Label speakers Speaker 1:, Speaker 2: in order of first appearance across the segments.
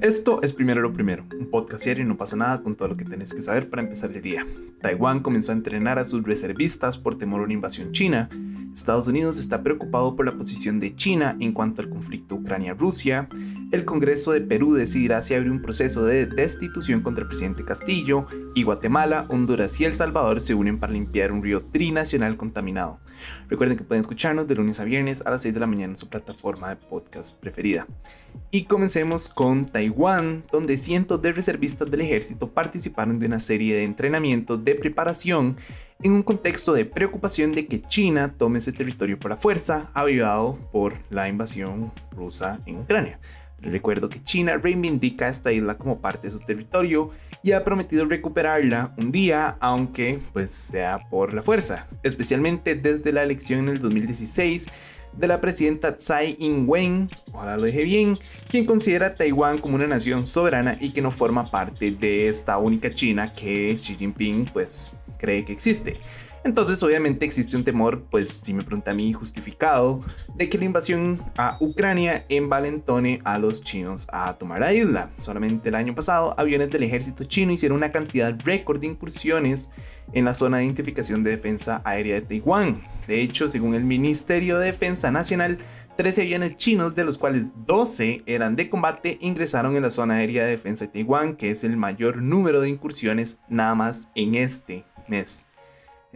Speaker 1: Esto es Primero lo Primero, un podcast serio y no pasa nada con todo lo que tenés que saber para empezar el día. Taiwán comenzó a entrenar a sus reservistas por temor a una invasión china. Estados Unidos está preocupado por la posición de China en cuanto al conflicto Ucrania-Rusia. El Congreso de Perú decidirá si abre un proceso de destitución contra el presidente Castillo. Y Guatemala, Honduras y El Salvador se unen para limpiar un río trinacional contaminado. Recuerden que pueden escucharnos de lunes a viernes a las 6 de la mañana en su plataforma de podcast preferida. Y comencemos con Taiwán, donde cientos de reservistas del ejército participaron de una serie de entrenamientos de preparación en un contexto de preocupación de que China tome ese territorio por la fuerza, avivado por la invasión rusa en Ucrania. Recuerdo que China reivindica esta isla como parte de su territorio y ha prometido recuperarla un día, aunque pues sea por la fuerza, especialmente desde la elección en el 2016 de la presidenta Tsai Ing-wen, ojalá lo dije bien, quien considera a Taiwán como una nación soberana y que no forma parte de esta única China que Xi Jinping pues cree que existe. Entonces obviamente existe un temor, pues si me pregunta a mí, justificado, de que la invasión a Ucrania envalentone a los chinos a tomar la isla. Solamente el año pasado, aviones del ejército chino hicieron una cantidad récord de incursiones en la zona de identificación de defensa aérea de Taiwán. De hecho, según el Ministerio de Defensa Nacional, 13 aviones chinos, de los cuales 12 eran de combate, ingresaron en la zona aérea de defensa de Taiwán, que es el mayor número de incursiones nada más en este mes.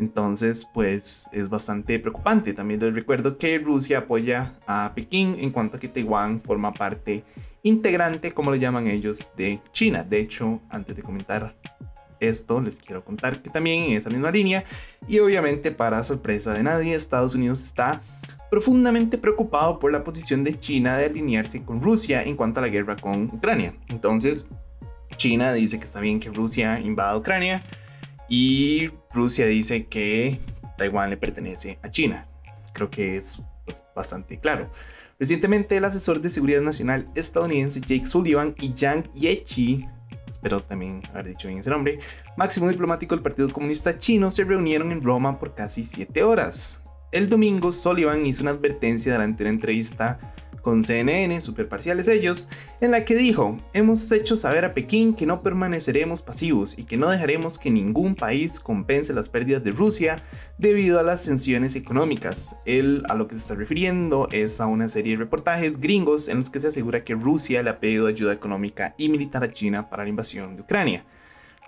Speaker 1: Entonces, pues es bastante preocupante. También les recuerdo que Rusia apoya a Pekín en cuanto a que Taiwán forma parte integrante, como le llaman ellos, de China. De hecho, antes de comentar esto, les quiero contar que también en esa misma línea, y obviamente para sorpresa de nadie, Estados Unidos está profundamente preocupado por la posición de China de alinearse con Rusia en cuanto a la guerra con Ucrania. Entonces, China dice que está bien que Rusia invada Ucrania y Rusia dice que Taiwán le pertenece a China. Creo que es pues, bastante claro. Recientemente el asesor de seguridad nacional estadounidense Jake Sullivan y Yang Yechi, espero también haber dicho bien ese nombre, máximo diplomático del Partido Comunista Chino, se reunieron en Roma por casi 7 horas. El domingo Sullivan hizo una advertencia durante una entrevista con CNN, super parciales ellos, en la que dijo, hemos hecho saber a Pekín que no permaneceremos pasivos y que no dejaremos que ningún país compense las pérdidas de Rusia debido a las sanciones económicas. Él a lo que se está refiriendo es a una serie de reportajes gringos en los que se asegura que Rusia le ha pedido ayuda económica y militar a China para la invasión de Ucrania.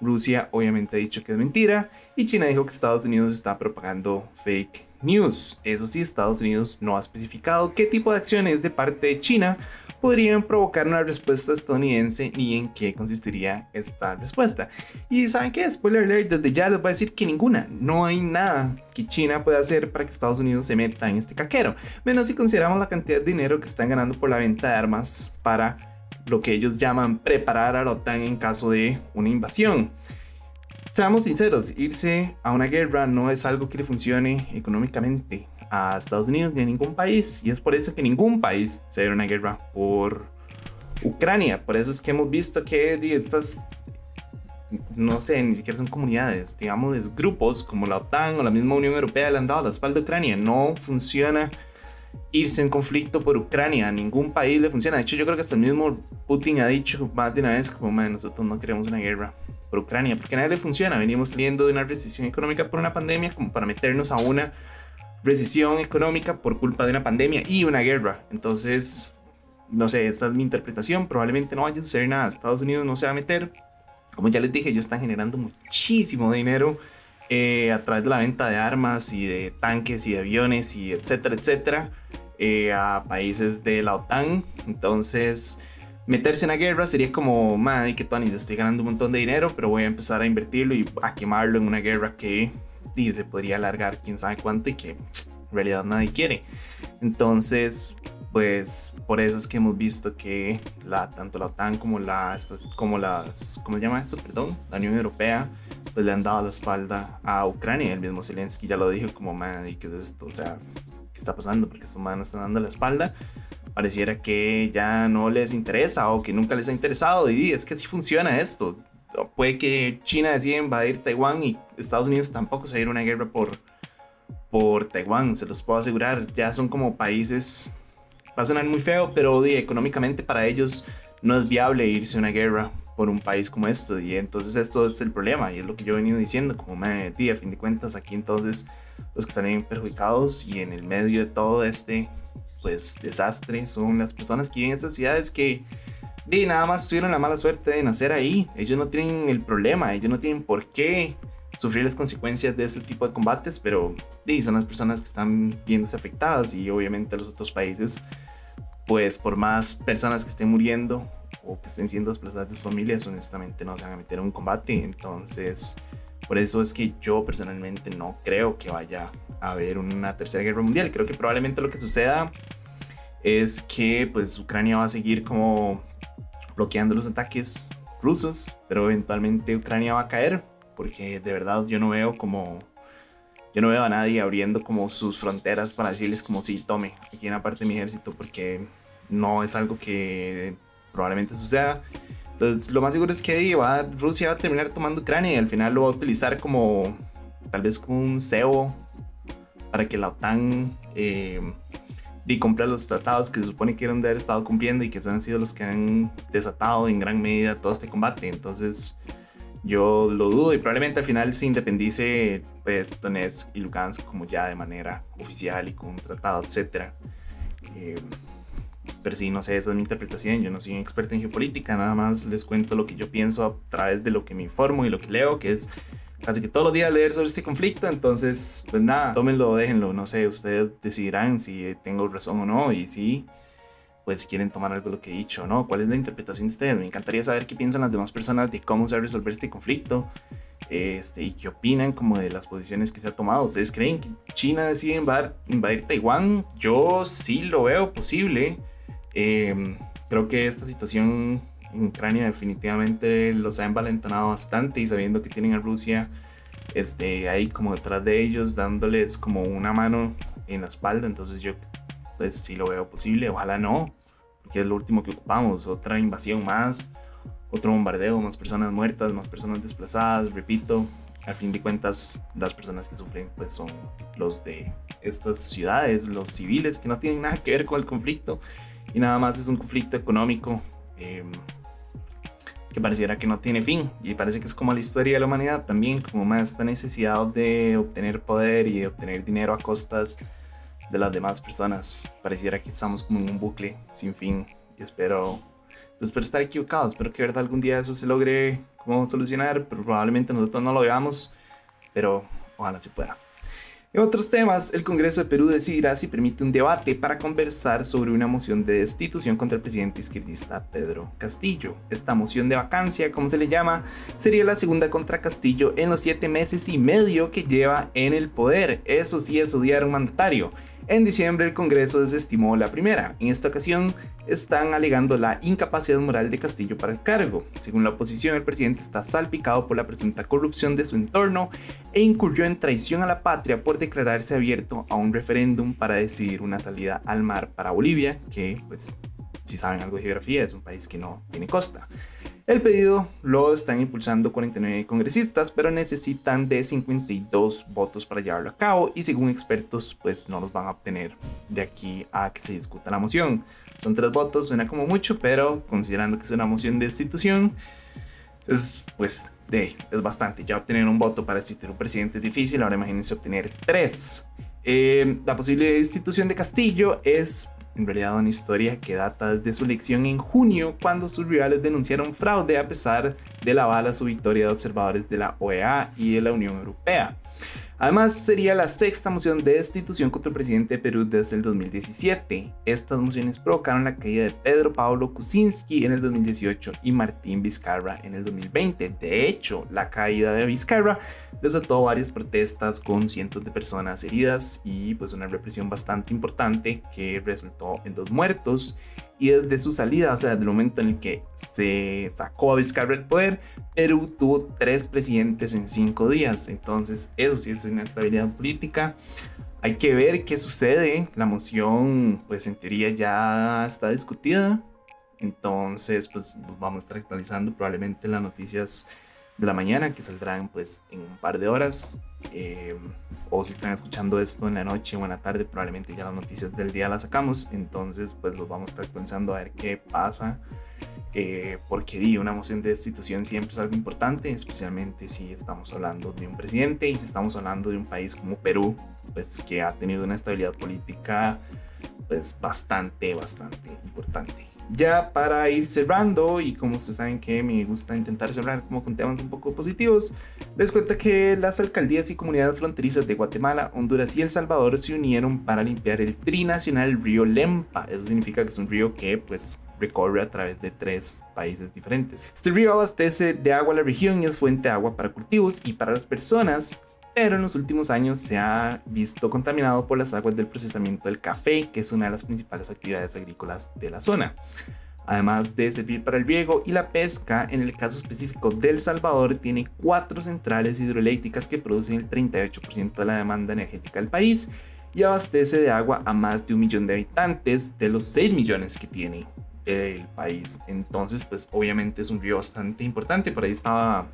Speaker 1: Rusia obviamente ha dicho que es mentira y China dijo que Estados Unidos está propagando fake news. Eso sí, Estados Unidos no ha especificado qué tipo de acciones de parte de China podrían provocar una respuesta estadounidense ni en qué consistiría esta respuesta. Y saben qué, spoiler alert, desde ya les voy a decir que ninguna, no hay nada que China pueda hacer para que Estados Unidos se meta en este caquero, menos si consideramos la cantidad de dinero que están ganando por la venta de armas para lo que ellos llaman preparar a la OTAN en caso de una invasión. Seamos sinceros, irse a una guerra no es algo que le funcione económicamente a Estados Unidos ni a ningún país. Y es por eso que ningún país se a una guerra por Ucrania. Por eso es que hemos visto que estas, no sé, ni siquiera son comunidades, digamos, grupos como la OTAN o la misma Unión Europea le han dado la espalda a Ucrania. No funciona irse en conflicto por Ucrania. A ningún país le funciona. De hecho, yo creo que hasta el mismo Putin ha dicho más de una vez como, nosotros no queremos una guerra por Ucrania, porque a nadie le funciona. Venimos saliendo de una recesión económica por una pandemia como para meternos a una recesión económica por culpa de una pandemia y una guerra. Entonces, no sé, esta es mi interpretación. Probablemente no vaya a suceder nada. Estados Unidos no se va a meter. Como ya les dije, ellos están generando muchísimo dinero eh, a través de la venta de armas y de tanques y de aviones y etcétera, etcétera, eh, a países de la OTAN. Entonces, meterse en la guerra sería como, madre, que Tony, estoy ganando un montón de dinero, pero voy a empezar a invertirlo y a quemarlo en una guerra que se podría alargar quién sabe cuánto y que en realidad nadie quiere. Entonces, pues por eso es que hemos visto que la, tanto la OTAN como, la, como las, ¿cómo se llama esto? Perdón, la Unión Europea, pues le han dado la espalda a Ucrania. El mismo Zelensky ya lo dijo como, madre, ¿qué es esto? O sea, ¿qué está pasando? Porque estos manos están dando la espalda pareciera que ya no les interesa o que nunca les ha interesado. Y es que así funciona esto. Puede que China decida invadir Taiwán y Estados Unidos tampoco se va a ir una guerra por, por Taiwán, se los puedo asegurar. Ya son como países, va a sonar muy feo, pero económicamente para ellos no es viable irse a una guerra por un país como esto. Y entonces esto es el problema y es lo que yo he venido diciendo, como me metí a fin de cuentas aquí entonces los que están perjudicados y en el medio de todo este pues desastre son las personas que viven en esas ciudades que de nada más tuvieron la mala suerte de nacer ahí. Ellos no tienen el problema, ellos no tienen por qué sufrir las consecuencias de ese tipo de combates, pero de, son las personas que están viéndose afectadas y obviamente los otros países, pues por más personas que estén muriendo o que estén siendo desplazadas de sus familias, honestamente no se van a meter en un combate. Entonces, por eso es que yo personalmente no creo que vaya a haber una tercera guerra mundial. Creo que probablemente lo que suceda es que pues Ucrania va a seguir como bloqueando los ataques rusos, pero eventualmente Ucrania va a caer porque de verdad yo no veo como yo no veo a nadie abriendo como sus fronteras para decirles como sí, tome aquí en la parte de mi ejército porque no es algo que probablemente suceda. Entonces, lo más seguro es que va, Rusia va a terminar tomando Ucrania y al final lo va a utilizar como, tal vez como un cebo para que la OTAN eh, cumpla los tratados que se supone que eran de haber estado cumpliendo y que son han sido los que han desatado en gran medida todo este combate. Entonces, yo lo dudo y probablemente al final se independice pues Donetsk y Lugansk como ya de manera oficial y con un tratado, etc. Eh, pero sí, no sé, esa es mi interpretación. Yo no soy un experto en geopolítica, nada más les cuento lo que yo pienso a través de lo que me informo y lo que leo, que es casi que todos los días leer sobre este conflicto. Entonces, pues nada, tómenlo, déjenlo. No sé, ustedes decidirán si tengo razón o no. Y si, pues quieren tomar algo de lo que he dicho, ¿no? ¿Cuál es la interpretación de ustedes? Me encantaría saber qué piensan las demás personas de cómo se va a resolver este conflicto. Este, y qué opinan como de las posiciones que se ha tomado. ¿Ustedes creen que China decide invadir, invadir Taiwán? Yo sí lo veo posible. Em, creo que esta situación en Ucrania definitivamente los ha envalentonado bastante y sabiendo que tienen a Rusia este, ahí como detrás de ellos dándoles como una mano en la espalda, entonces yo pues sí lo veo posible, ojalá no, porque es lo último que ocupamos, otra invasión más, otro bombardeo, más personas muertas, más personas desplazadas, repito, al fin de cuentas las personas que sufren pues son los de estas ciudades, los civiles que no tienen nada que ver con el conflicto y nada más es un conflicto económico em, que pareciera que no tiene fin y parece que es como la historia de la humanidad también, como más esta necesidad de obtener poder y de obtener dinero a costas de las demás personas. Pareciera que estamos como en un bucle sin fin y espero, pues, espero estar equivocado, espero que verdad algún día eso se logre como solucionar, pero probablemente nosotros no lo veamos, pero ojalá se pueda. En otros temas, el Congreso de Perú decidirá si permite un debate para conversar sobre una moción de destitución contra el presidente izquierdista Pedro Castillo. Esta moción de vacancia, como se le llama, sería la segunda contra Castillo en los siete meses y medio que lleva en el poder. Eso sí es odiar a un mandatario. En diciembre el Congreso desestimó la primera. En esta ocasión están alegando la incapacidad moral de Castillo para el cargo. Según la oposición, el presidente está salpicado por la presunta corrupción de su entorno e incurrió en traición a la patria por declararse abierto a un referéndum para decidir una salida al mar para Bolivia, que pues si saben algo de geografía es un país que no tiene costa. El pedido lo están impulsando 49 congresistas, pero necesitan de 52 votos para llevarlo a cabo y según expertos pues no los van a obtener de aquí a que se discuta la moción. Son tres votos, suena como mucho, pero considerando que es una moción de institución, es pues de, es bastante. Ya obtener un voto para destituir un presidente es difícil, ahora imagínense obtener tres. Eh, la posible destitución de Castillo es en realidad una historia que data desde su elección en junio, cuando sus rivales denunciaron fraude a pesar de la bala su victoria de observadores de la OEA y de la Unión Europea. Además, sería la sexta moción de destitución contra el presidente de Perú desde el 2017. Estas mociones provocaron la caída de Pedro Pablo Kuczynski en el 2018 y Martín Vizcarra en el 2020. De hecho, la caída de Vizcarra desató varias protestas con cientos de personas heridas y pues una represión bastante importante que resultó en dos muertos y desde su salida, o sea, desde el momento en el que se sacó a Vizcarra del poder, Perú tuvo tres presidentes en cinco días. Entonces, eso sí es inestabilidad política. Hay que ver qué sucede. La moción, pues en teoría ya está discutida. Entonces, pues vamos a estar actualizando probablemente las noticias de la mañana que saldrán pues en un par de horas. Eh, o si están escuchando esto en la noche o en la tarde, probablemente ya las noticias del día las sacamos. Entonces, pues los vamos a estar actualizando a ver qué pasa eh, porque di, una moción de destitución siempre es algo importante, especialmente si estamos hablando de un presidente y si estamos hablando de un país como Perú, pues que ha tenido una estabilidad política pues bastante, bastante importante. Ya para ir cerrando, y como ustedes saben que me gusta intentar cerrar como con temas un poco positivos, les cuento que las alcaldías y comunidades fronterizas de Guatemala, Honduras y El Salvador se unieron para limpiar el trinacional río Lempa. Eso significa que es un río que pues recorre a través de tres países diferentes. Este río abastece de agua a la región y es fuente de agua para cultivos y para las personas pero en los últimos años se ha visto contaminado por las aguas del procesamiento del café, que es una de las principales actividades agrícolas de la zona. Además de servir para el riego y la pesca, en el caso específico del Salvador, tiene cuatro centrales hidroeléctricas que producen el 38% de la demanda energética del país y abastece de agua a más de un millón de habitantes de los 6 millones que tiene el país. Entonces, pues obviamente es un río bastante importante. Por ahí estaba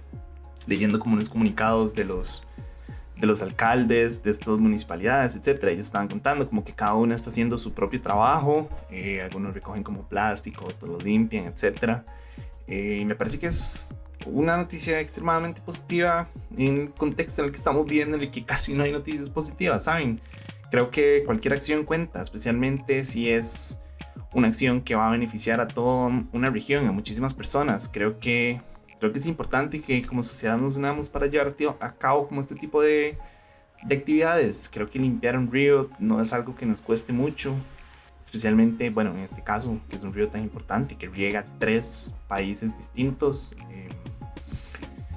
Speaker 1: leyendo como unos comunicados de los de los alcaldes de estas municipalidades, etcétera. Ellos estaban contando como que cada uno está haciendo su propio trabajo. Eh, algunos recogen como plástico, otros lo limpian, etcétera. Eh, y me parece que es una noticia extremadamente positiva en el contexto en el que estamos viendo, en el que casi no hay noticias positivas, ¿saben? Creo que cualquier acción cuenta, especialmente si es una acción que va a beneficiar a toda una región, a muchísimas personas. Creo que creo que es importante que como sociedad nos unamos para llevar a cabo como este tipo de, de actividades. Creo que limpiar un río no es algo que nos cueste mucho, especialmente, bueno, en este caso, que es un río tan importante que riega tres países distintos. Eh,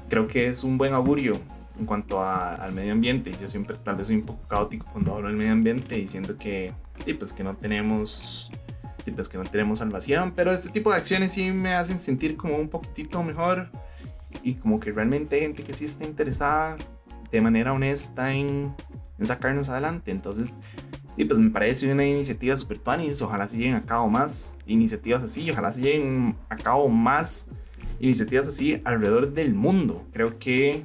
Speaker 1: creo que es un buen augurio en cuanto al medio ambiente. Yo siempre tal vez soy un poco caótico cuando hablo del medio ambiente diciendo que, sí, pues que no tenemos pues que no tenemos salvación, pero este tipo de acciones sí me hacen sentir como un poquitito mejor y como que realmente hay gente que sí está interesada de manera honesta en, en sacarnos adelante. Entonces, sí, pues me parece una iniciativa super tuanis. Ojalá se lleguen a cabo más iniciativas así, ojalá se lleguen a cabo más iniciativas así alrededor del mundo. Creo que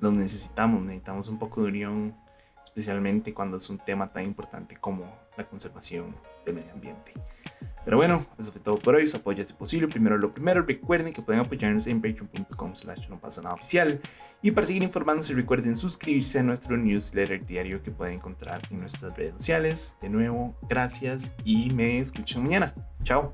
Speaker 1: los necesitamos, necesitamos un poco de unión, especialmente cuando es un tema tan importante como la conservación del medio ambiente. Pero bueno, eso fue todo por hoy. Su apoyo es posible. Primero lo primero, recuerden que pueden apoyarnos en patreon.com slash no pasa nada oficial. Y para seguir informándose, recuerden suscribirse a nuestro newsletter diario que pueden encontrar en nuestras redes sociales. De nuevo, gracias y me escuchan mañana. Chao.